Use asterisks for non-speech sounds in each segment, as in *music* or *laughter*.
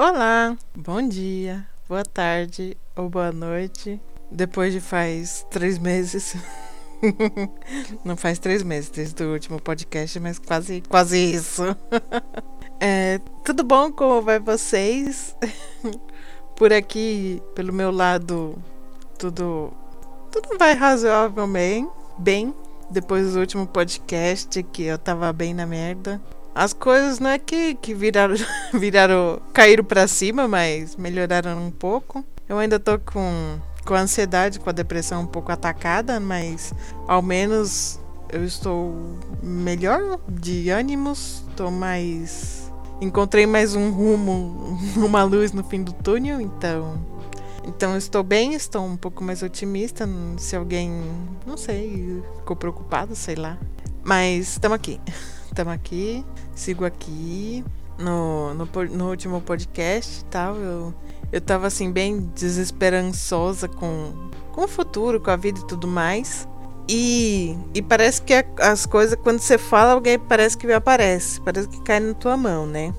Olá, bom dia, boa tarde ou boa noite. Depois de faz três meses. *laughs* Não faz três meses desde o último podcast, mas quase, quase isso. *laughs* É, tudo bom? Como vai vocês? *laughs* Por aqui, pelo meu lado, tudo, tudo vai razoavelmente bem. Depois do último podcast que eu tava bem na merda. As coisas não é que, que viraram, *laughs* viraram, caíram para cima, mas melhoraram um pouco. Eu ainda tô com, com ansiedade, com a depressão um pouco atacada, mas ao menos eu estou melhor de ânimos, tô mais encontrei mais um rumo, *laughs* uma luz no fim do túnel, então. Então estou bem, estou um pouco mais otimista. Se alguém, não sei, ficou preocupado, sei lá. Mas estamos aqui. *laughs* Estamos aqui, sigo aqui. No, no, no último podcast tal, eu, eu tava assim, bem desesperançosa com, com o futuro, com a vida e tudo mais. E, e parece que as coisas, quando você fala, alguém parece que aparece, parece que cai na tua mão, né?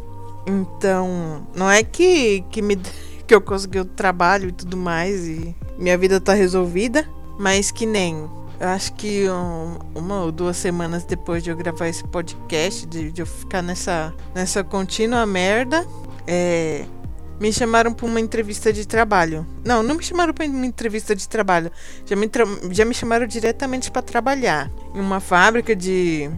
Então, não é que, que, me, *laughs* que eu consegui o trabalho e tudo mais e minha vida tá resolvida, mas que nem. Eu acho que um, uma ou duas semanas depois de eu gravar esse podcast, de, de eu ficar nessa, nessa contínua merda, é, me chamaram para uma entrevista de trabalho. Não, não me chamaram para uma entrevista de trabalho. Já me, já me chamaram diretamente para trabalhar em uma fábrica de,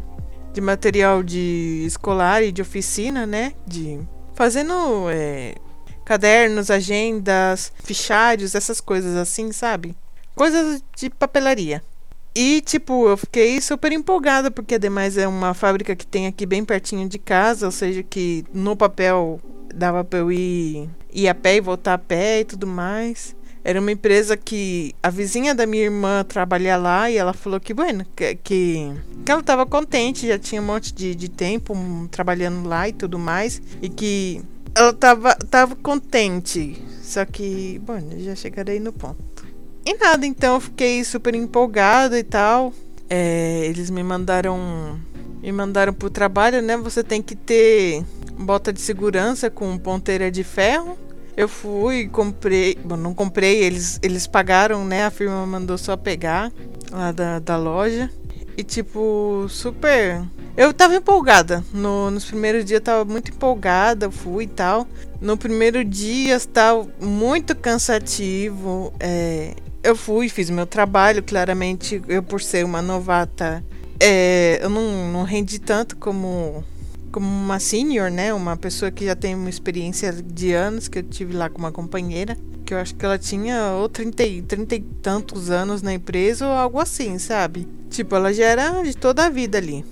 de material de escolar e de oficina, né? De fazendo é, cadernos, agendas, fichários, essas coisas assim, sabe? Coisas de papelaria. E, tipo, eu fiquei super empolgada, porque ademais é uma fábrica que tem aqui bem pertinho de casa, ou seja, que no papel dava pra eu ir, ir a pé e voltar a pé e tudo mais. Era uma empresa que a vizinha da minha irmã trabalha lá e ela falou que, bueno, que, que, que ela estava contente, já tinha um monte de, de tempo um, trabalhando lá e tudo mais, e que ela tava, tava contente. Só que, bom, já chegarei no ponto. E nada, então eu fiquei super empolgada e tal. É, eles me mandaram. Me mandaram pro trabalho, né? Você tem que ter bota de segurança com ponteira de ferro. Eu fui, comprei, bom, não comprei, eles, eles pagaram, né? A firma mandou só pegar lá da, da loja. E tipo, super. Eu tava empolgada. No, nos primeiros dias eu tava muito empolgada, fui e tal. No primeiro dia estava muito cansativo. É, eu fui, fiz meu trabalho, claramente, eu por ser uma novata, é, eu não, não rendi tanto como como uma senior, né? Uma pessoa que já tem uma experiência de anos, que eu tive lá com uma companheira, que eu acho que ela tinha ou 30, 30 e tantos anos na empresa ou algo assim, sabe? Tipo, ela já era de toda a vida ali.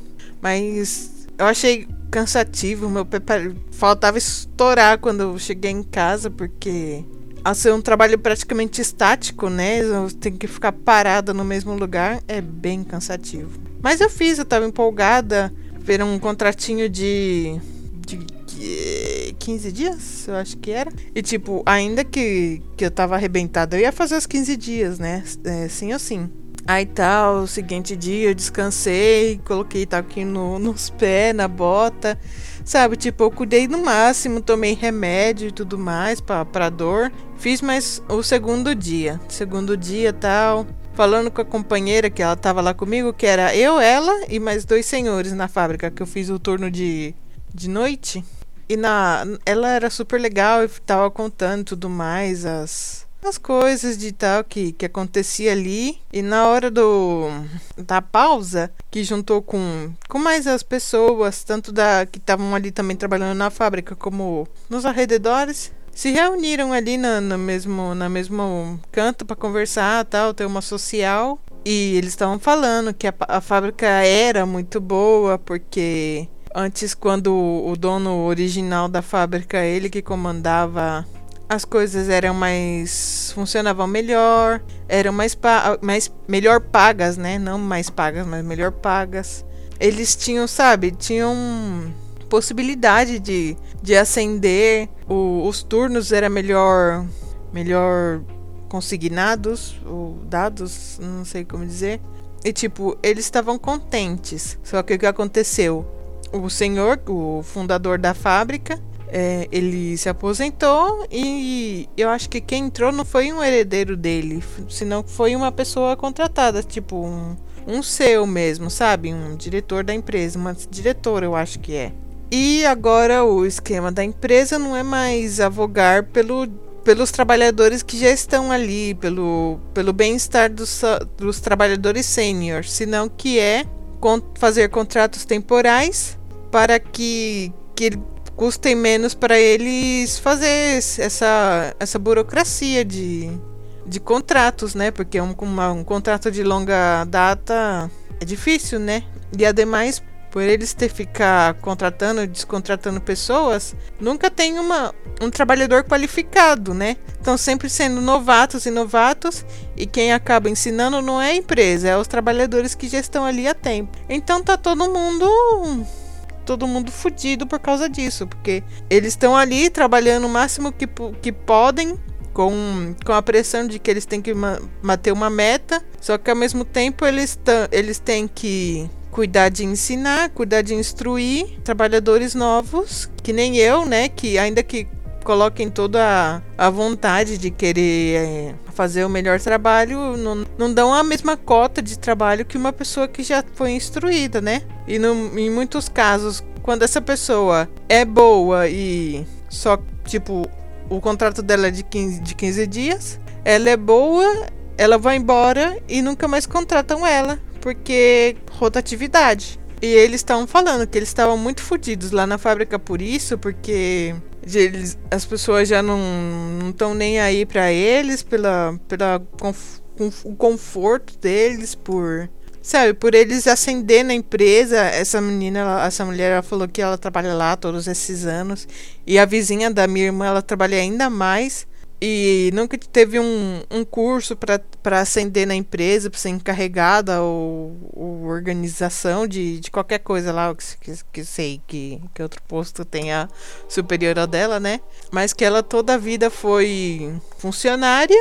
Mas eu achei cansativo, meu pé faltava estourar quando eu cheguei em casa, porque a ser um trabalho praticamente estático, né? Tem que ficar parada no mesmo lugar, é bem cansativo. Mas eu fiz, eu tava empolgada ver um contratinho de, de 15 dias, eu acho que era. E tipo, ainda que, que eu tava arrebentada, eu ia fazer os 15 dias, né? É, sim ou sim. Aí tal, o seguinte dia eu descansei, coloquei tal aqui no, nos pés, na bota. Sabe, tipo, eu cuidei no máximo, tomei remédio e tudo mais pra, pra dor. Fiz mais o segundo dia. Segundo dia tal falando com a companheira que ela tava lá comigo, que era eu, ela e mais dois senhores na fábrica, que eu fiz o turno de, de noite. E na, ela era super legal e tava contando tudo mais, as, as coisas de tal que, que acontecia ali. E na hora do da pausa, que juntou com, com mais as pessoas, tanto da que estavam ali também trabalhando na fábrica, como nos arredores, se reuniram ali no, no mesmo na mesmo canto para conversar, tal, ter uma social. E eles estavam falando que a, a fábrica era muito boa porque antes quando o dono original da fábrica, ele que comandava as coisas eram mais funcionavam melhor, eram mais, mais melhor pagas, né? Não mais pagas, mas melhor pagas. Eles tinham, sabe, tinham possibilidade de, de ascender. O, os turnos era melhor melhor consignados ou dados, não sei como dizer. E tipo, eles estavam contentes. Só que o que aconteceu? O senhor, o fundador da fábrica, É, ele se aposentou e eu acho que quem entrou não foi um herdeiro dele, senão foi uma pessoa contratada, tipo um, um seu mesmo, sabe? Um diretor da empresa, uma diretora, eu acho que é. E agora o esquema da empresa não é mais avogar pelo, pelos trabalhadores que já estão ali, pelo, pelo bem-estar dos, dos trabalhadores sênior, senão que é fazer contratos temporais para que, que custem menos para eles fazer essa, essa burocracia de, de contratos, né? Porque um, uma, um contrato de longa data é difícil, né? E ademais, por eles ter ficar contratando descontratando pessoas, nunca tem uma, um trabalhador qualificado, né? Estão sempre sendo novatos e novatos, e quem acaba ensinando não é a empresa, é os trabalhadores que já estão ali há tempo. Então tá todo mundo todo mundo fudido por causa disso, porque eles estão ali trabalhando o máximo que, que podem com, com a pressão de que eles têm que manter uma meta, só que ao mesmo tempo eles, eles têm que cuidar de ensinar, cuidar de instruir trabalhadores novos, que nem eu, né, que ainda que coloquem toda a, vontade de querer é, fazer o melhor trabalho, não, não dão a mesma cota de trabalho que uma pessoa que já foi instruída, né? E no, em muitos casos, quando essa pessoa é boa e só, tipo, o contrato dela é de 15, de 15 dias, ela é boa, ela vai embora e nunca mais contratam ela, porque rotatividade. E eles estavam falando que eles estavam muito fodidos lá na fábrica por isso, porque eles, as pessoas já não estão nem aí para eles, pela, pela conf, o conforto deles, por sabe, por eles ascender na empresa. Essa menina, ela, essa mulher, ela falou que ela trabalha lá todos esses anos e a vizinha da minha irmã, ela trabalha ainda mais e nunca teve um, um curso para ascender na empresa, para ser encarregada ou, ou, organização de, de qualquer coisa lá, que, que, sei que, que outro posto tenha superior ao dela, né? Mas que ela toda a vida foi funcionária,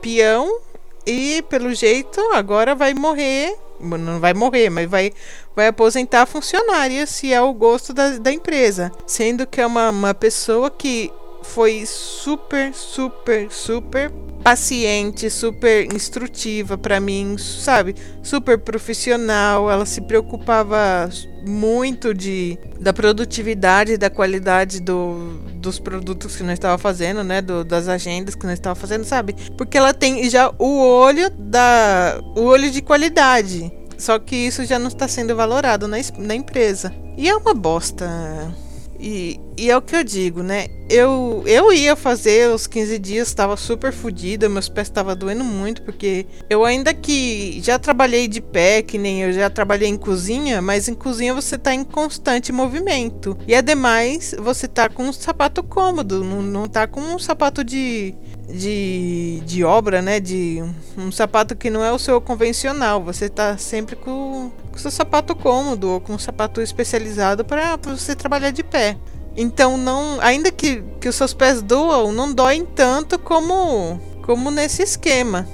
peão, e pelo jeito agora vai morrer. Não vai morrer, mas vai, vai aposentar funcionária se é o gosto da, da empresa. Sendo que é uma, uma pessoa que foi super, super, super paciente, super instrutiva para mim, sabe? Super profissional. Ela se preocupava muito de da produtividade, da qualidade do, dos produtos que nós estava fazendo, né? Do, das agendas que nós estava fazendo, sabe? Porque ela tem já o olho da o olho de qualidade. Só que isso já não está sendo valorado na, na empresa. E é uma bosta e, e é o que eu digo, né? Eu, eu ia fazer os 15 dias, estava super fodida, meus pés estavam doendo muito, porque eu ainda que já trabalhei de pé, que nem eu já trabalhei em cozinha, mas em cozinha você tá em constante movimento. E ademais, você tá com um sapato cômodo, não, não tá com um sapato de, de, de obra, né? De um sapato que não é o seu convencional. Você tá sempre com, com seu sapato cômodo ou com um sapato especializado para você trabalhar de pé. Então não, ainda que, que os seus pés doam, não doem tanto como como nesse esquema.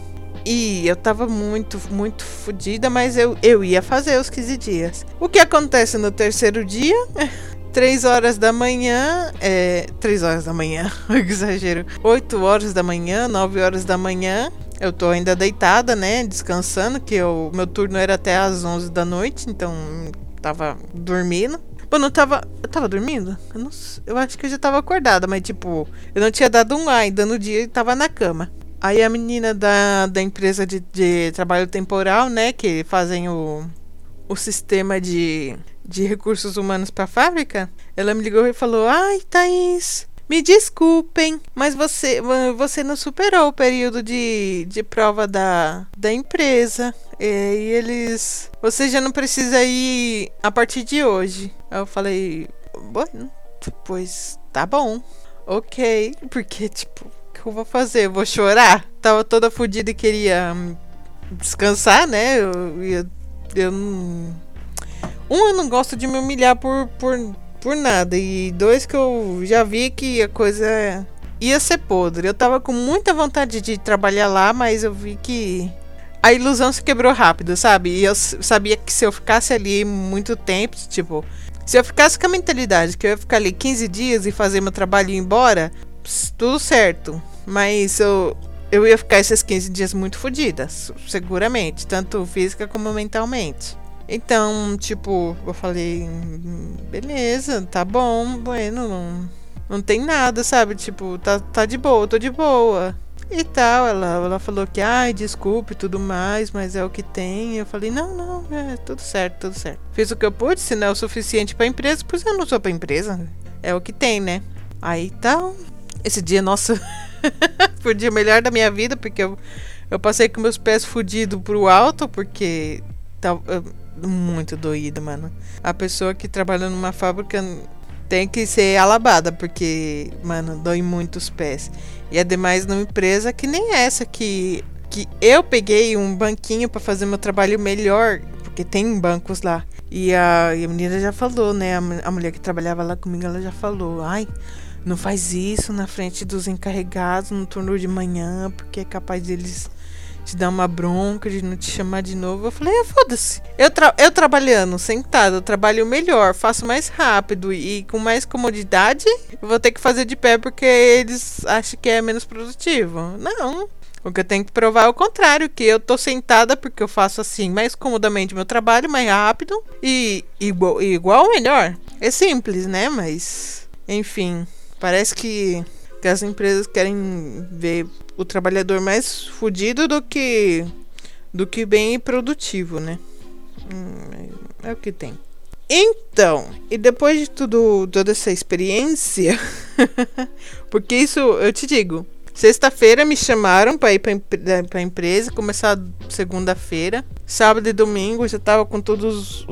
E eu tava muito, muito fodida, mas eu, eu ia fazer os 15 dias. O que acontece no terceiro dia? *laughs* 3 horas da manhã, é, 3 horas da manhã, *laughs* exagero, 8 horas da manhã, 9 horas da manhã, eu tô ainda deitada, né, descansando, que o meu turno era até às 11 da noite, então tava dormindo. Bom, não tava. Eu tava dormindo? Eu, não, eu acho que eu já tava acordada, mas tipo, eu não tinha dado um ainda no dia e tava na cama. Aí a menina da, da empresa de, de trabalho temporal, né, que fazem o, o sistema de de recursos humanos para a fábrica, ela me ligou e falou: Ai, Thaís, me desculpem, mas você, você não superou o período de, de prova da, da empresa. E, eles. Você já não precisa ir a partir de hoje. Aí eu falei: Bueno, pois tá bom. Ok, *laughs* porque, tipo, o que eu vou fazer? Eu vou chorar? Tava toda fodida e queria descansar, né? Eu, eu, eu não um, eu não gosto de me humilhar por, por, por nada. E dois, que eu já vi que a coisa ia ser podre. Eu tava com muita vontade de trabalhar lá, mas eu vi que a ilusão se quebrou rápido, sabe? E eu sabia que se eu ficasse ali muito tempo, tipo, Se eu ficasse com a mentalidade que eu ia ficar ali 15 dias e fazer meu trabalho e ir embora, tudo certo. Mas eu, eu ia ficar esses 15 dias muito fodida, seguramente, tanto física como mentalmente. Então, tipo, eu falei, beleza, tá bom, bueno, não, não tem nada, sabe? Tipo, tá, tá de boa, tô de boa. E tal, ela, ela falou que, ai, desculpe tudo mais, mas é o que tem. Eu falei, não, não, é tudo certo, tudo certo. Fiz o que eu pude, se não é o suficiente pra empresa, pois eu não sou pra empresa. É o que tem, né? Aí tal. Esse dia, nossa, *laughs* foi o dia melhor da minha vida, porque eu, eu passei com meus pés fudidos pro alto, porque tava muito doído, mano. A pessoa que trabalha numa fábrica tem que ser alabada, porque, mano, dói muito os pés. E ademais numa empresa que nem essa que que eu peguei um banquinho para fazer meu trabalho melhor, porque tem bancos lá. E a, e a menina já falou, né? A, a, mulher que trabalhava lá comigo, ela já falou: ai, não faz isso na frente dos encarregados no turno de manhã, porque é capaz deles te dar uma bronca, de não te chamar de novo. Eu falei, ah, foda-se. Eu, tra eu trabalhando, sentado, eu trabalho melhor, faço mais rápido e com mais comodidade, eu vou ter que fazer de pé porque eles acham que é menos produtivo. Não. O que eu tenho que provar é o contrário, que eu tô sentada porque eu faço assim mais comodamente meu trabalho, mais rápido e igual, igual melhor. É simples, né? Mas, enfim, parece que que as empresas querem ver o trabalhador mais fudido do que do que bem produtivo, né? Hum, é o que tem. Então, e depois de tudo, toda essa experiência, *laughs* porque isso eu te digo, sexta-feira me chamaram para ir para a empresa, começar segunda-feira, sábado e domingo eu já tava com todas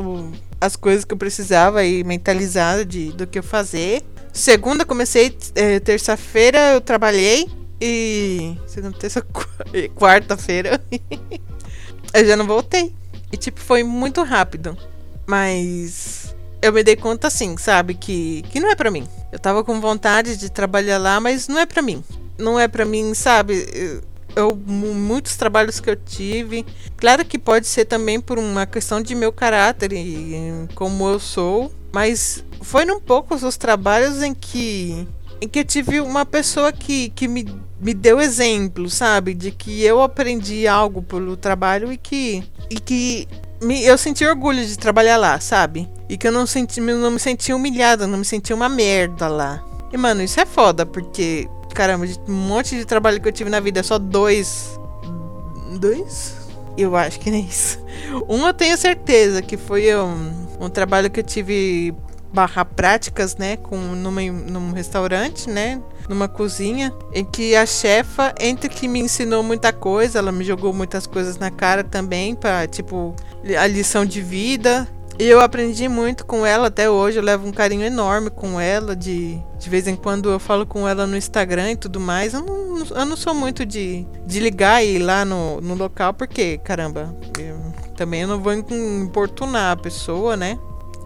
as coisas que eu precisava e mentalizada de do que eu fazer. Segunda comecei, é, terça-feira eu trabalhei e. Segunda, terça, *laughs* quarta-feira. *laughs* eu já não voltei. E tipo, foi muito rápido. Mas eu me dei conta assim, sabe? Que, que não é para mim. Eu tava com vontade de trabalhar lá, mas não é para mim. Não é para mim, sabe? Eu, muitos trabalhos que eu tive. Claro que pode ser também por uma questão de meu caráter e como eu sou. Mas foi num poucos os trabalhos em que em que eu tive uma pessoa que, que me, me deu exemplo, sabe? De que eu aprendi algo pelo trabalho e que, e que me, eu senti orgulho de trabalhar lá, sabe? E que eu não, senti, não me senti humilhada, não me senti uma merda lá. E, mano, isso é foda, porque, caramba, de um monte de trabalho que eu tive na vida, só dois. Dois? Eu acho que nem isso. *laughs* Um eu tenho certeza que foi um, um trabalho que eu tive barra práticas, né, com numa, num restaurante, né, numa cozinha, em que a chefa, entre que me ensinou muita coisa, ela me jogou muitas coisas na cara também, para tipo a lição de vida. E eu aprendi muito com ela até hoje, eu levo um carinho enorme com ela, de, de vez em quando eu falo com ela no Instagram e tudo mais. Eu não, eu não sou muito de, de ligar e ir lá no, no local, porque, caramba, eu, também eu não vou importunar a pessoa, né?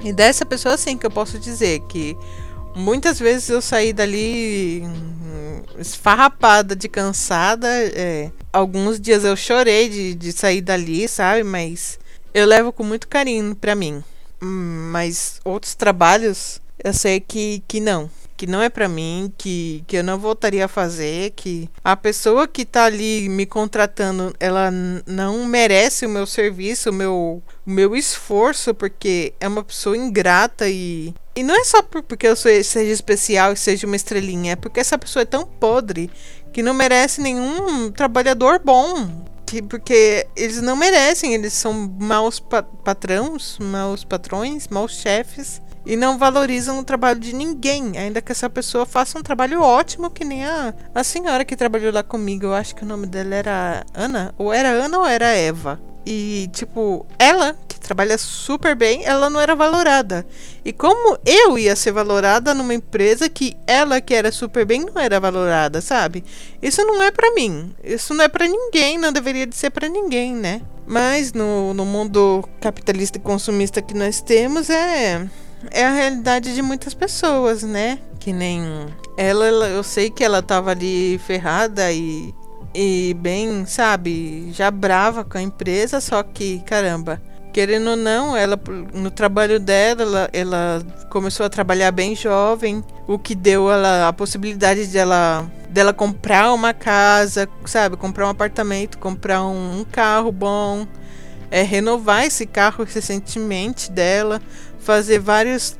E dessa pessoa, sim, que eu posso dizer que muitas vezes eu saí dali hum, esfarrapada de cansada. É, alguns dias eu chorei de, de sair dali, sabe? Mas eu levo com muito carinho para mim. Hum, mas outros trabalhos eu sei que, que não que não é para mim, que, que eu não voltaria a fazer, que a pessoa que tá ali me contratando, ela não merece o meu serviço, o meu, o meu esforço, porque é uma pessoa ingrata e. E não é só porque eu sou, seja especial e seja uma estrelinha, é porque essa pessoa é tão podre que não merece nenhum trabalhador bom. Que, porque eles não merecem, eles são maus pa patrões, maus patrões, maus chefes e não valorizam o trabalho de ninguém, ainda que essa pessoa faça um trabalho ótimo, que nem a, a senhora que trabalhou lá comigo. Eu acho que o nome dela era Ana, ou era Ana ou era Eva. E, tipo, ela, que trabalha super bem, ela não era valorada. E como eu ia ser valorada numa empresa que ela, que era super bem, não era valorada, sabe? Isso não é para mim. Isso não é para ninguém, não deveria de ser para ninguém, né? Mas no, no mundo capitalista e consumista que nós temos, é é a realidade de muitas pessoas, né? Que nem ela, ela, eu sei que ela tava ali ferrada e, e bem, sabe, já brava com a empresa, só que, caramba, querendo ou não, ela no trabalho dela, ela, ela começou a trabalhar bem jovem, o que deu ela a possibilidade de ela dela comprar uma casa, sabe, comprar um apartamento, comprar um, um carro bom, é renovar esse carro recentemente dela, fazer várias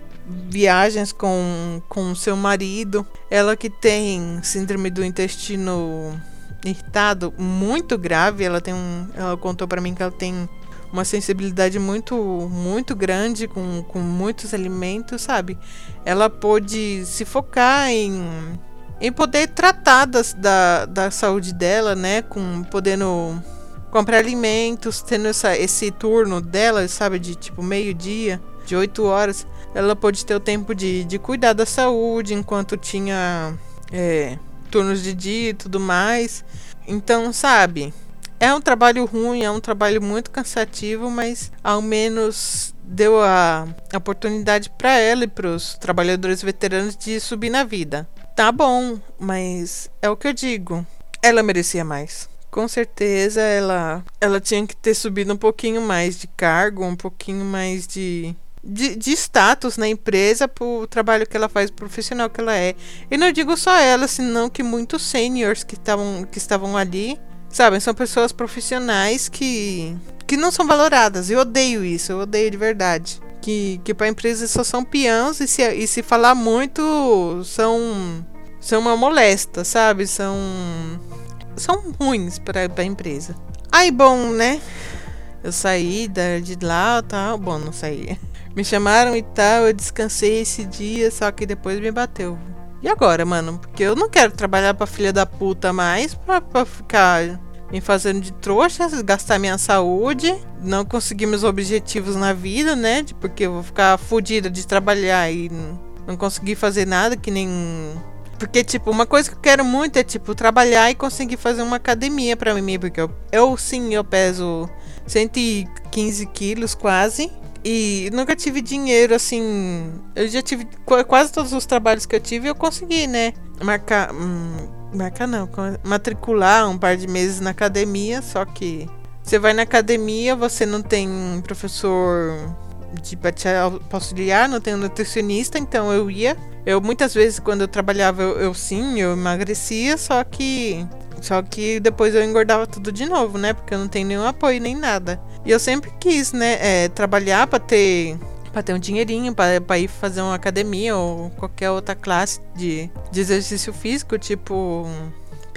viagens com com seu marido. Ela que tem síndrome do intestino irritado muito grave, ela tem um, ela contou para mim que ela tem uma sensibilidade muito muito grande com, com muitos alimentos, sabe? Ela pôde se focar em em poder tratar das, da, da saúde dela, né? Com podendo comprar alimentos, tendo essa, esse turno dela, sabe? De tipo meio-dia, de 8 horas. Ela pôde ter o tempo de, de cuidar da saúde enquanto tinha é, turnos de dia e tudo mais. Então, sabe? É um trabalho ruim, é um trabalho muito cansativo, mas ao menos deu a oportunidade para ela e para os trabalhadores veteranos de subir na vida. Tá bom, mas é o que eu digo. Ela merecia mais. Com certeza ela ela tinha que ter subido um pouquinho mais de cargo, um pouquinho mais de de, de status na empresa pro trabalho que ela faz, profissional que ela é. E não digo só ela, senão que muitos seniors que estavam que estavam ali Sabem, são pessoas profissionais que, que não são valoradas. Eu odeio isso, eu odeio de verdade. Que, que para empresa só são peões e se, e se falar muito são, são uma molesta, sabe? São, são ruins para a empresa. Aí, bom, né? Eu saí de lá tal. Bom, não saí. Me chamaram e tal, eu descansei esse dia, só que depois me bateu. E agora, mano? Porque eu não quero trabalhar pra filha da puta mais pra, pra ficar me fazendo de trouxa, gastar minha saúde, não conseguir meus objetivos na vida, né? Porque eu vou ficar fodida de trabalhar e não conseguir fazer nada que nem. Porque, tipo, uma coisa que eu quero muito é, tipo, trabalhar e conseguir fazer uma academia pra mim. Porque eu, eu sim, eu peso 115 quilos quase. E nunca tive dinheiro, assim. Eu já tive. Quase todos os trabalhos que eu tive, eu consegui, né? Marcar. Hum, marcar não. Matricular um par de meses na academia. Só que. Você vai na academia, você não tem professor de pra te auxiliar, não tem um nutricionista, então eu ia. Eu muitas vezes, quando eu trabalhava, eu, eu sim, eu emagrecia, só que só que depois eu engordava tudo de novo, né? Porque eu não tenho nenhum apoio nem nada. E eu sempre quis, né? É, trabalhar para ter para ter um dinheirinho para ir fazer uma academia ou qualquer outra classe de, de exercício físico, tipo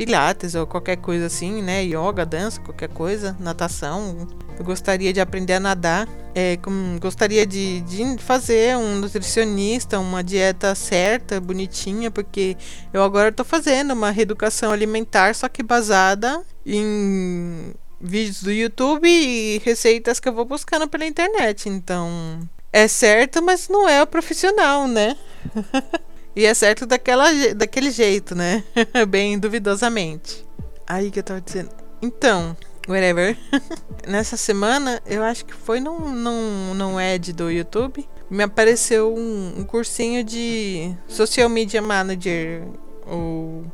pilates ou qualquer coisa assim, né? Yoga, dança, qualquer coisa, natação. Eu gostaria de aprender a nadar. É, com, gostaria de, de fazer um nutricionista, uma dieta certa, bonitinha, porque eu agora estou fazendo uma reeducação alimentar, só que baseada em vídeos do YouTube e receitas que eu vou buscando pela internet. Então, é certo, mas não é o profissional, né? *laughs* E é certo daquela, daquele jeito, né? *laughs* Bem duvidosamente. Aí que eu tava dizendo. Então, whatever. *laughs* Nessa semana, eu acho que foi num, num, num ad do YouTube. Me apareceu um, um cursinho de Social Media Manager. Ou.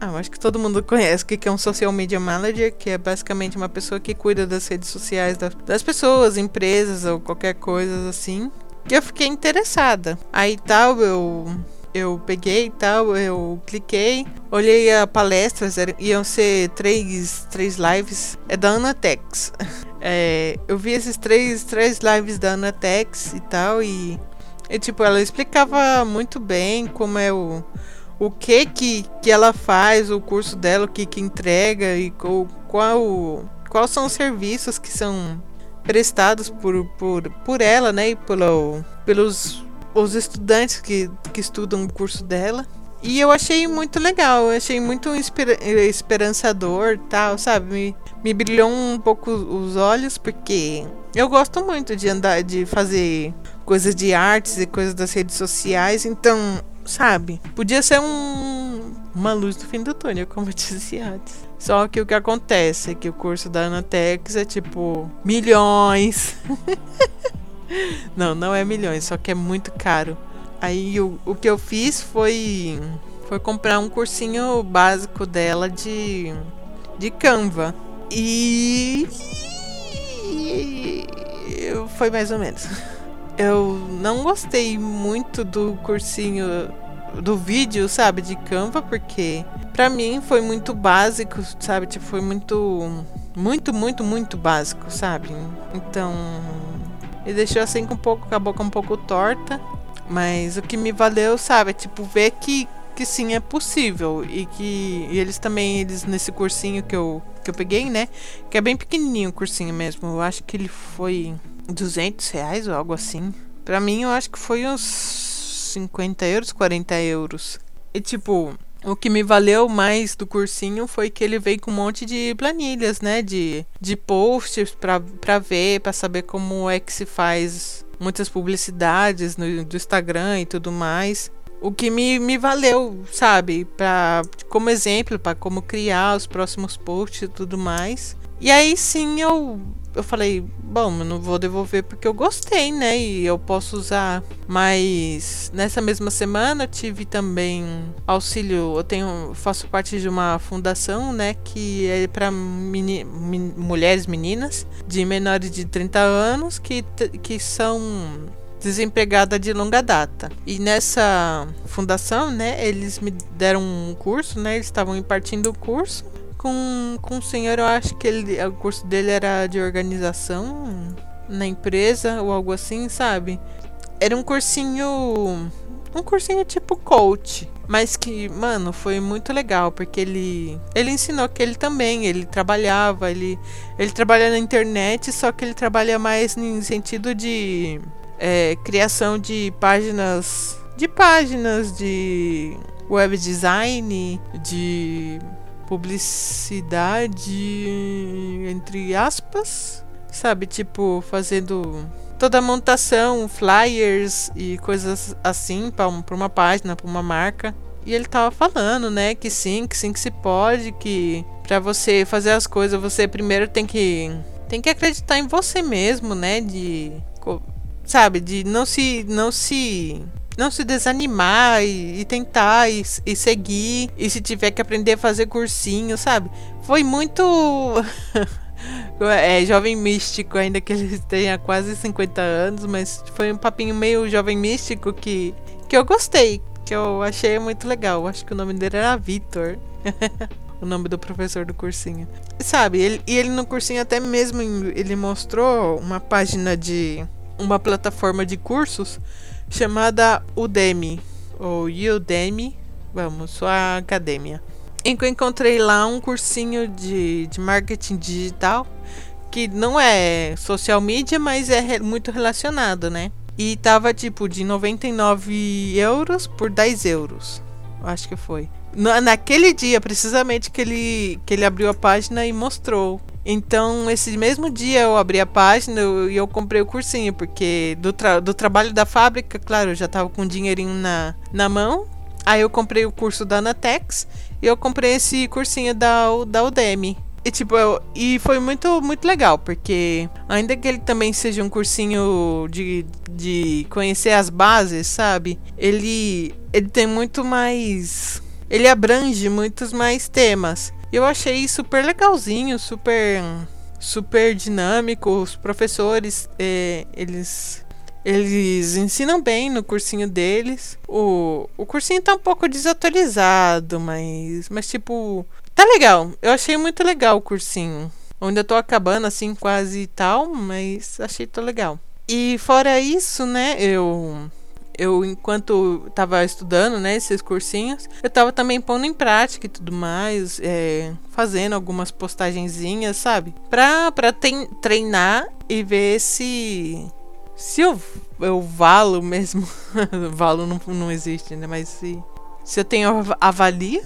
Ah, acho que todo mundo conhece o que é um Social Media Manager, que é basicamente uma pessoa que cuida das redes sociais das pessoas, empresas ou qualquer coisa assim. E eu fiquei interessada. Aí tal, eu eu peguei e tal, eu cliquei, olhei a palestras, iam ser três, três lives, é da Anatex. *laughs* É, eu vi esses três, três lives da Anatex e tal, e, e tipo, ela explicava muito bem como é o, o que, que que ela faz, o curso dela, o que que entrega e qual, qual, quais são os serviços que são prestados por, por, por ela, né, e pelo, pelos os estudantes que, que estudam o curso dela. E eu achei muito legal, achei muito esper esperançador, tal, sabe? Me, me brilhou um pouco os olhos, porque eu gosto muito de andar, de fazer coisas de artes e coisas das redes sociais, então, sabe? Podia ser um, uma luz do fim do túnel, como eu disse antes. Só que o que acontece é que o curso da Anatex é tipo milhões. *laughs* Não, não é milhões, só que é muito caro. Aí o, o que eu fiz foi foi comprar um cursinho básico dela de de Canva. E foi mais ou menos. Eu não gostei muito do cursinho do vídeo, sabe, de Canva, porque para mim foi muito básico, sabe? Tipo, foi muito muito, muito, muito básico, sabe? Então, me deixou assim com um pouco, com a boca um pouco torta, mas o que me valeu, sabe, é tipo ver que que sim é possível e que e eles também eles nesse cursinho que eu que eu peguei, né, que é bem pequenininho o cursinho mesmo. Eu acho que ele foi 200 reais ou algo assim. Pra mim, eu acho que foi uns 50 euros, 40 euros. E tipo, o que me valeu mais do cursinho foi que ele veio com um monte de planilhas, né? De, de posts para ver, para saber como é que se faz muitas publicidades no do Instagram e tudo mais. O que me, me valeu, sabe? Pra, como exemplo, para como criar os próximos posts e tudo mais. E aí sim eu eu falei, bom, eu não vou devolver porque eu gostei, né? E eu posso usar. Mas nessa mesma semana eu tive também auxílio. Eu tenho, faço parte de uma fundação, né? Que é para meni, mulheres meninas de menores de 30 anos que, que são desempregada de longa data. E nessa fundação, né, eles me deram um curso, né, eles estavam impartindo o curso com, com o senhor, eu acho que ele, o curso dele era de organização na empresa ou algo assim, sabe? Era um cursinho. Um cursinho tipo coach. Mas que, mano, foi muito legal, porque ele. Ele ensinou que ele também, ele trabalhava, ele. Ele trabalha na internet, só que ele trabalha mais em sentido de é, criação de páginas. De páginas de web design, de publicidade entre aspas, sabe, tipo fazendo toda a montação, flyers e coisas assim para uma página, para uma marca. E ele tava falando, né, que sim, que sim que se pode, que para você fazer as coisas, você primeiro tem que tem que acreditar em você mesmo, né, de sabe, de não se não se não se desanimar e, e tentar e, e, seguir. E se tiver que aprender a fazer cursinho, sabe? Foi muito. *laughs* é, jovem místico, ainda que ele tenha quase 50 anos, mas foi um papinho meio jovem místico que, que eu gostei, que eu achei muito legal. Acho que o nome dele era Vitor. *laughs* o nome do professor do cursinho. Sabe, ele, e ele no cursinho até mesmo ele mostrou uma página de uma plataforma de cursos chamada Udemy, ou Udemy, vamos, sua academia. Em que eu encontrei lá um cursinho de, de marketing digital, que não é social media, mas é re, muito relacionado, né? E tava tipo de 99 euros por 10 euros. Acho que foi. naquele dia, precisamente, que ele, que ele abriu a página e mostrou então, esse mesmo dia eu abri a página e eu, comprei o cursinho, porque do, tra do trabalho da fábrica, claro, eu já tava com dinheirinho na, na mão. Aí eu comprei o curso da Anatex e eu comprei esse cursinho da, da Udemy. E tipo, eu, e foi muito, muito legal, porque ainda que ele também seja um cursinho de, de conhecer as bases, sabe? Ele, ele tem muito mais. Ele abrange muitos mais temas. Eu achei super legalzinho, super super dinâmico. Os professores, é, eles eles ensinam bem no cursinho deles. O, o cursinho tá um pouco desatualizado, mas mas tipo, tá legal. Eu achei muito legal o cursinho. Onde eu tô acabando assim quase e tal, mas achei tão legal. E fora isso, né, eu eu, enquanto estava estudando, né, esses cursinhos, eu estava também pondo em prática e tudo mais, é, fazendo algumas postagenzinhas, sabe? Pra, pra treinar e ver se. Se eu, eu valo mesmo. *laughs* valo não, não existe, né? Mas se, se eu tenho avalia.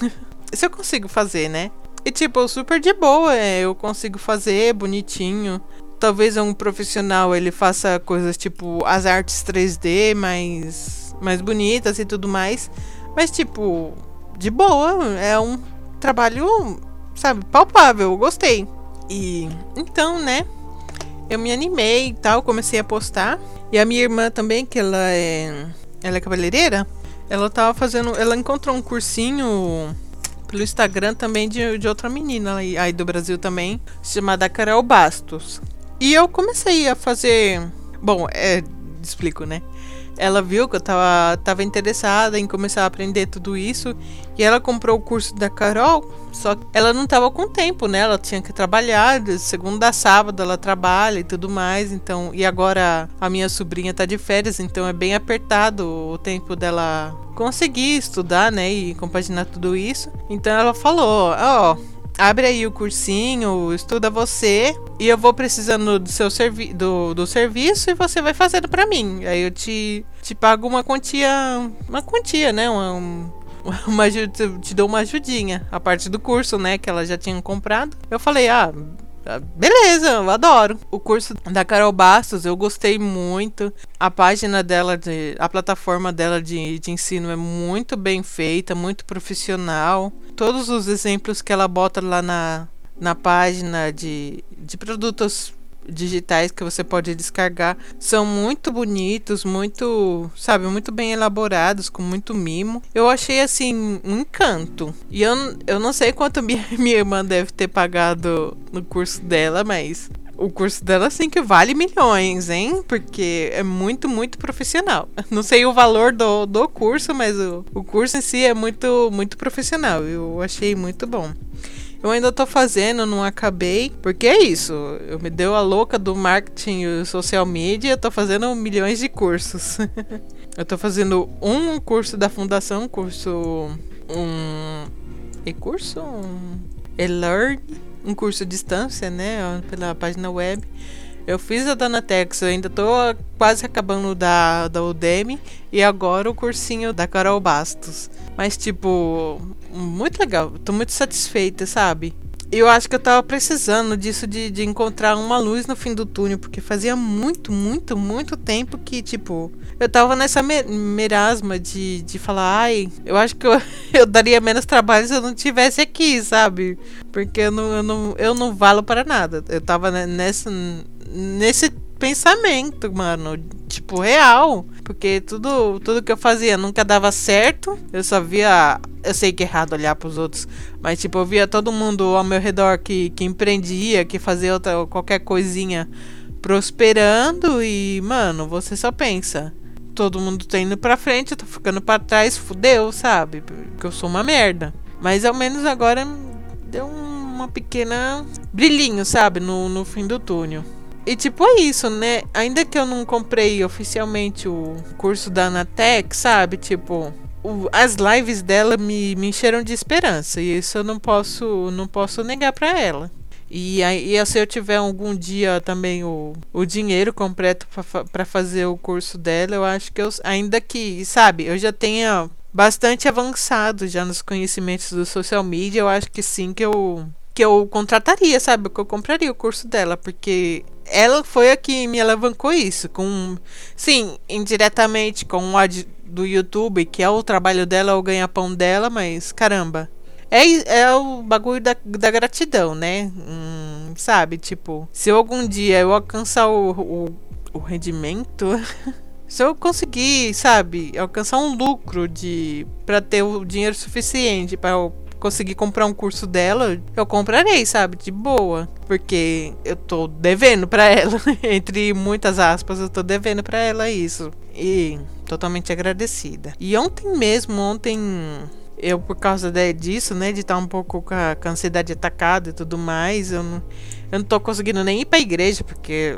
*laughs* se eu consigo fazer, né? E tipo, super de boa, é, eu consigo fazer bonitinho talvez um profissional ele faça coisas tipo as artes 3D mais mais bonitas e tudo mais, mas tipo, de boa, é um trabalho, sabe, palpável, gostei. E então, né, eu me animei e tal, comecei a postar. E a minha irmã também, que ela é ela é cabeleireira, ela tava fazendo, ela encontrou um cursinho pelo Instagram também de, de outra menina aí do Brasil também, chamada Carol Bastos. E eu comecei a fazer. Bom, é, explico, né? Ela viu que eu tava, tava interessada em começar a aprender tudo isso. E ela comprou o curso da Carol. Só que ela não tava com tempo, né? Ela tinha que trabalhar. De segunda a sábado ela trabalha e tudo mais. Então, e agora a minha sobrinha tá de férias, então é bem apertado o tempo dela conseguir estudar, né? E compaginar tudo isso. Então ela falou: Ó, oh, abre aí o cursinho, estuda você e eu vou precisando do seu servi do, do serviço e você vai fazendo para mim. Aí eu te, te pago uma quantia, uma quantia, né? Uma, *laughs* uma, te dou uma ajudinha, a parte do curso, né, que ela já tinha comprado. Eu falei: "Ah, Beleza, eu adoro. O curso da Carol Bastos, eu gostei muito. A página dela, de, a plataforma dela de, de ensino é muito bem feita, muito profissional. Todos os exemplos que ela bota lá na, na página de, de produtos digitais que você pode descargar são muito bonitos, muito, sabe, muito bem elaborados, com muito mimo. Eu achei assim um encanto. E eu, eu não sei quanto minha, *laughs* minha irmã deve ter pagado no curso dela, mas o curso dela sim que vale milhões, hein? Porque é muito, muito profissional. *laughs* Não sei o valor do, do curso, mas o, o curso em si é muito, muito profissional. Eu achei muito bom. Eu ainda tô fazendo, não acabei. Porque é isso. Eu me deu a louca do marketing e social media. Tô fazendo milhões de cursos. *laughs* eu tô fazendo um curso da fundação, curso. Um. E curso? Um. E-learn. Um curso à distância, né? Pela página web. Eu fiz a Danatex, eu ainda tô quase acabando da, da Udemy e agora o cursinho da Carol Bastos. Mas, tipo, muito legal. Tô muito satisfeita, sabe? Eu acho que eu tava precisando disso, de, de encontrar uma luz no fim do túnel, porque fazia muito, muito, muito tempo que, tipo, eu tava nessa me merasma de, de falar, ai, eu acho que eu, *laughs* eu daria menos trabalho se eu não tivesse aqui, sabe? Porque eu não, eu não, eu não valo para nada. Eu tava nessa, nesse pensamento, mano. Tipo, real. Porque tudo, tudo que eu fazia nunca dava certo. Eu só via. Eu sei que é errado olhar pros outros. Mas, tipo, eu via todo mundo ao meu redor que, que empreendia, que fazia outra, qualquer coisinha prosperando. E, mano, você só pensa. Todo mundo tá indo pra frente, eu tô ficando pra trás, fudeu, sabe? Porque eu sou uma merda. Mas ao menos agora deu uma pequena brilhinho, sabe? No, no fim do túnel. E tipo, é isso, né? Ainda que eu não comprei oficialmente o curso da Anatec, sabe? Tipo, o, as lives dela me, me encheram de esperança. E isso eu não posso, não posso negar para ela. E, aí, e se eu tiver algum dia também o, o dinheiro completo para fazer o curso dela, eu acho que eu, ainda que, sabe, eu já tenha bastante avançado já nos conhecimentos do social media, eu acho que sim que eu que eu contrataria, sabe? Que eu compraria o curso dela, porque ela foi a que me alavancou isso. Com, sim, indiretamente com o ad do YouTube, que é o trabalho dela, o ganha-pão dela, mas caramba. É, é o bagulho da, da gratidão, né? Hum, sabe? Tipo, se algum dia eu alcançar o, o, o rendimento. *laughs* se eu conseguir, sabe, alcançar um lucro de para ter o dinheiro suficiente para conseguir comprar um curso dela, eu comprarei, sabe? De boa. Porque eu tô devendo para ela. *laughs* Entre muitas aspas, eu tô devendo para ela isso. E totalmente agradecida. E ontem mesmo, ontem eu por causa disso, né, de estar tá um pouco com a, com a ansiedade atacada e tudo mais, eu não, eu não tô conseguindo nem ir pra igreja, porque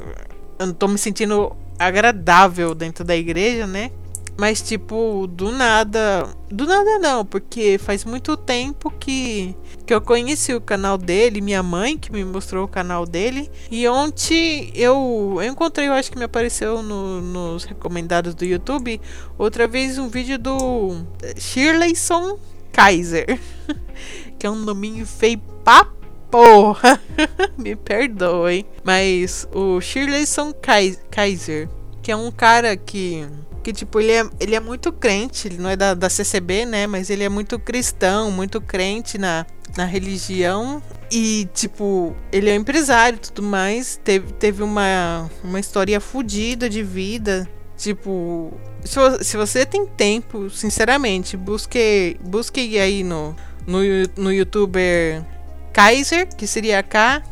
eu não tô me sentindo agradável dentro da igreja, né? Mas, tipo, do nada. Do nada não, porque faz muito tempo que, que eu conheci o canal dele, minha mãe que me mostrou o canal dele. E ontem eu, eu encontrei, eu acho que me apareceu no, nos recomendados do YouTube, outra vez um vídeo do Shirleyson Kaiser. *laughs* que é um nominho feio pra porra. *laughs* me perdoe. Mas o Shirleyson Kaiser, que é um cara que que, tipo, ele é, ele é muito crente, ele não é da, da CCB, né? Mas ele é muito cristão, muito crente na, na religião. E, tipo, ele é empresário e tudo mais. Teve, teve uma, uma história fodida de vida. Tipo, se, se você tem tempo, sinceramente, busque, busque aí no, no, no youtuber Kaiser, que seria K-A-I-S-S-E-R.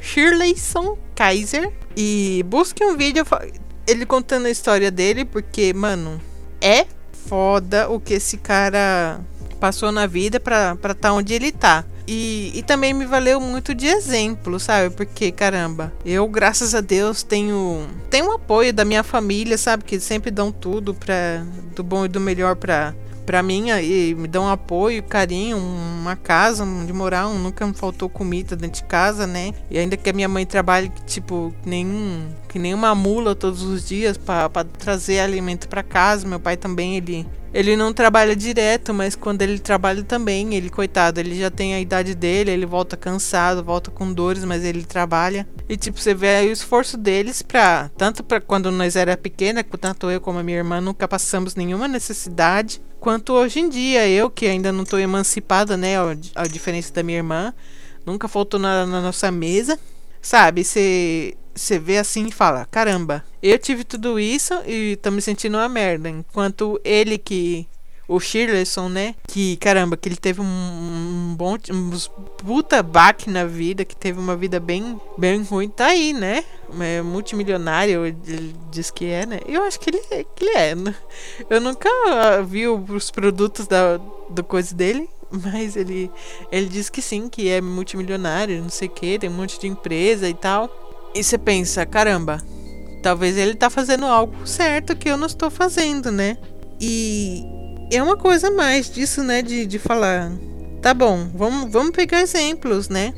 Shirleyson Kaiser. E busque um vídeo ele contando a história dele, porque, mano, é foda o que esse cara passou na vida pra estar tá onde ele tá. E, e também me valeu muito de exemplo, sabe? Porque, caramba, eu, graças a Deus, tenho, tenho um apoio da minha família, sabe? Que sempre dão tudo pra, do bom e do melhor pra, pra mim e me dão apoio, carinho, uma casa onde morar, nunca me faltou comida dentro de casa, né? E ainda que a minha mãe trabalhe, tipo, nem, que nem uma mula todos os dias para trazer alimento para casa, meu pai também, ele ele não trabalha direto, mas quando ele trabalha também, ele, coitado, ele já tem a idade dele, ele volta cansado, volta com dores, mas ele trabalha. E tipo, você vê aí o esforço deles pra. Tanto para quando nós era pequena, tanto eu como a minha irmã nunca passamos nenhuma necessidade. Quanto hoje em dia, eu que ainda não tô emancipada, né? A, diferença da minha irmã. Nunca faltou nada na nossa mesa. Sabe, você você vê assim e fala: caramba, eu tive tudo isso e tô me sentindo uma merda. Enquanto ele que. O Shirleyson, né? Que caramba, que ele teve um, um bom. Um puta baque na vida, que teve uma vida bem, bem ruim. Tá aí, né? É multimilionário, ele diz que é, né? Eu acho que ele, que ele é. Né? Eu nunca vi os produtos da, do coisa dele. Mas ele, ele diz que sim, que é multimilionário, não sei o que, tem um monte de empresa e tal. E você pensa, caramba, talvez ele tá fazendo algo certo que eu não estou fazendo, né? E é uma coisa mais disso, né? De, de falar, tá bom, vamos, vamos pegar exemplos, né?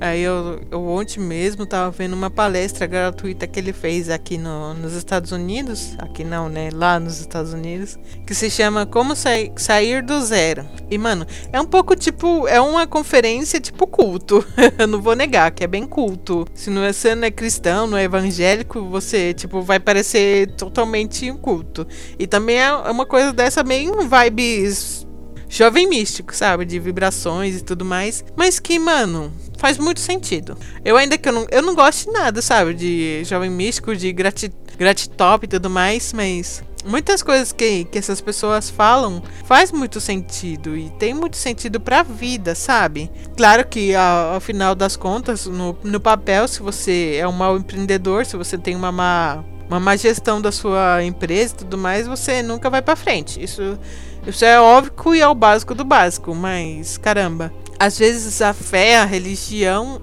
Aí eu, eu ontem mesmo tava vendo uma palestra gratuita que ele fez aqui no, nos Estados Unidos, aqui não, né? Lá nos Estados Unidos, que se chama Como Sa Sair do Zero. E, mano, é um pouco tipo, é uma conferência tipo culto. *laughs* eu não vou negar que é bem culto. Se não é, você não é cristão, não é evangélico, você, tipo, vai parecer totalmente um culto. E também é uma coisa dessa meio vibes jovem místico, sabe? De vibrações e tudo mais. Mas que, mano, faz muito sentido. Eu ainda que eu não, eu não gosto de nada, sabe? De jovem místico, de grati, gratitop e tudo mais, mas muitas coisas que, que essas pessoas falam faz muito sentido e tem muito sentido pra vida, sabe? Claro que ao, ao final das contas, no, no papel, se você é um mau empreendedor, se você tem uma má, uma má gestão da sua empresa e tudo mais, você nunca vai para frente. Isso, isso é óbvio e é o básico do básico, mas caramba, às vezes a fé, a religião,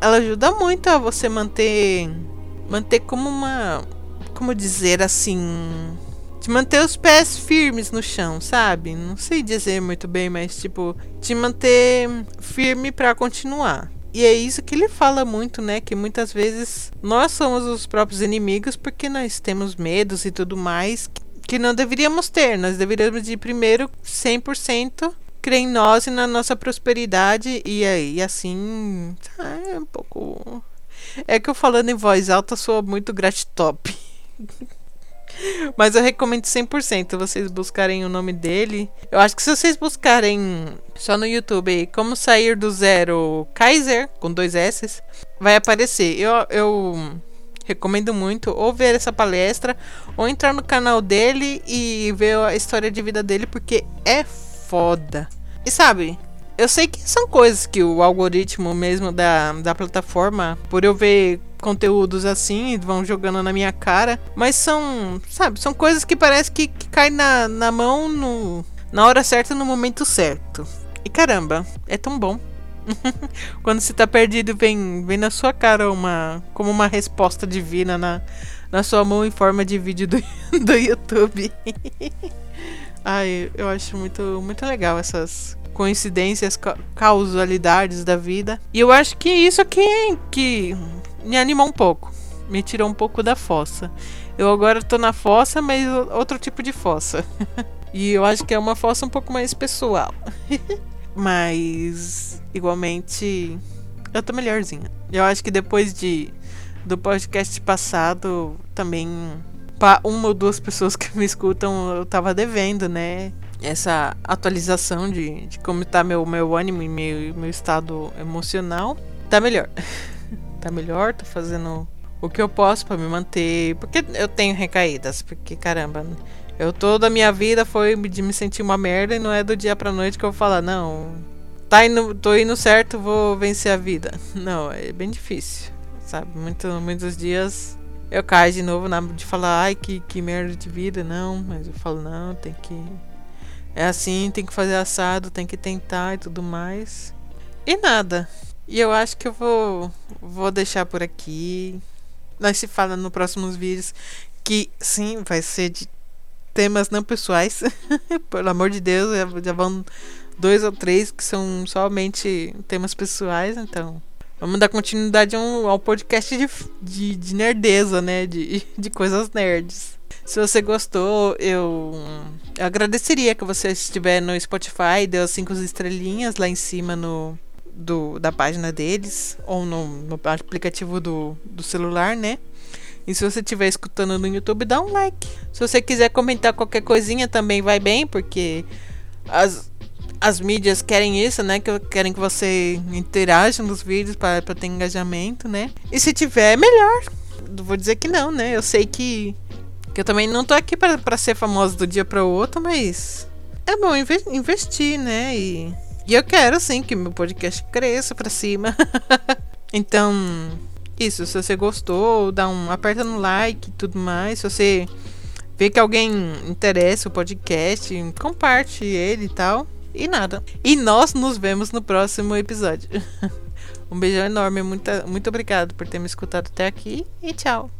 ela ajuda muito a você manter manter como uma como dizer assim, de manter os pés firmes no chão, sabe? Não sei dizer muito bem, mas tipo, te manter firme para continuar. E é isso que ele fala muito, né? Que muitas vezes nós somos os próprios inimigos porque nós temos medos e tudo mais que não deveríamos ter. Nós deveríamos de primeiro 100% crê em nós e na nossa prosperidade. E aí, assim. É um pouco. É que eu falando em voz alta sou muito gratitop. *laughs* Mas eu recomendo 100% vocês buscarem o nome dele. Eu acho que se vocês buscarem só no YouTube como sair do zero Kaiser, com dois S, vai aparecer. Eu, eu recomendo muito ou ver essa palestra ou entrar no canal dele e ver a história de vida dele, porque é foda. E sabe, eu sei que são coisas que o algoritmo mesmo da, da plataforma, por eu ver conteúdos assim, vão jogando na minha cara, mas são, sabe, são coisas que parece que, que caem na, na mão no, na hora certa, no momento certo. E caramba, é tão bom. *laughs* Quando você tá perdido, vem, vem na sua cara uma como uma resposta divina na, na sua mão em forma de vídeo do, *laughs* do YouTube. *laughs* Ai, eu acho muito, muito legal essas coincidências, causalidades da vida. E eu acho que isso aqui que me animou um pouco. Me tirou um pouco da fossa. Eu agora tô na fossa, mas outro tipo de fossa. e eu acho que é uma fossa um pouco mais pessoal. Mas, igualmente, eu tô melhorzinha. Eu acho que depois de do podcast passado, também uma ou duas pessoas que me escutam, eu tava devendo, né? Essa atualização de, de como tá meu, meu ânimo e meu, meu estado emocional. Tá melhor. *laughs* tá melhor, tô fazendo o que eu posso para me manter. Porque eu tenho recaídas. Porque, caramba, eu toda a minha vida foi de me sentir uma merda e não é do dia pra noite que eu vou falar, não. tá indo, tô indo certo, vou vencer a vida. *laughs* Não, é bem difícil, sabe? Muito, muitos dias eu caio de novo na, de falar, ai, que, que merda de vida, não. Mas eu falo, não, tem que. É assim, tem que fazer assado, tem que tentar e tudo mais. E nada. E eu acho que eu vou, vou deixar por aqui. Nós se fala nos próximos vídeos. Que sim, vai ser de temas não pessoais. *laughs* Pelo amor de Deus, já, vão dois ou três que são somente temas pessoais, então. Vamos dar continuidade ao, podcast de, de, de, nerdeza, né? De, *laughs* de coisas nerds. Se você gostou, eu, eu agradeceria que você estiver no Spotify, dê as cinco estrelinhas lá em cima no, do, da página deles, ou no, no aplicativo do, do celular, né? E se você estiver escutando no YouTube, dá um like. Se você quiser comentar qualquer coisinha também vai bem, porque as, as mídias querem isso, né? Que querem que você interaja nos vídeos para ter engajamento, né? E se tiver, melhor. Não vou dizer que não, né? Eu sei que, que eu também não tô aqui para ser famoso do dia para o outro, mas é bom investir, né? E, e eu quero sim que meu podcast cresça para cima. *laughs* então, isso, se você gostou, dá um aperta no like e tudo mais. Se você vê que alguém interessa o podcast, compartilhe ele e tal. E nada. E nós nos vemos no próximo episódio. *laughs* um beijão enorme. Muito, muito obrigado por ter me escutado até aqui. E tchau.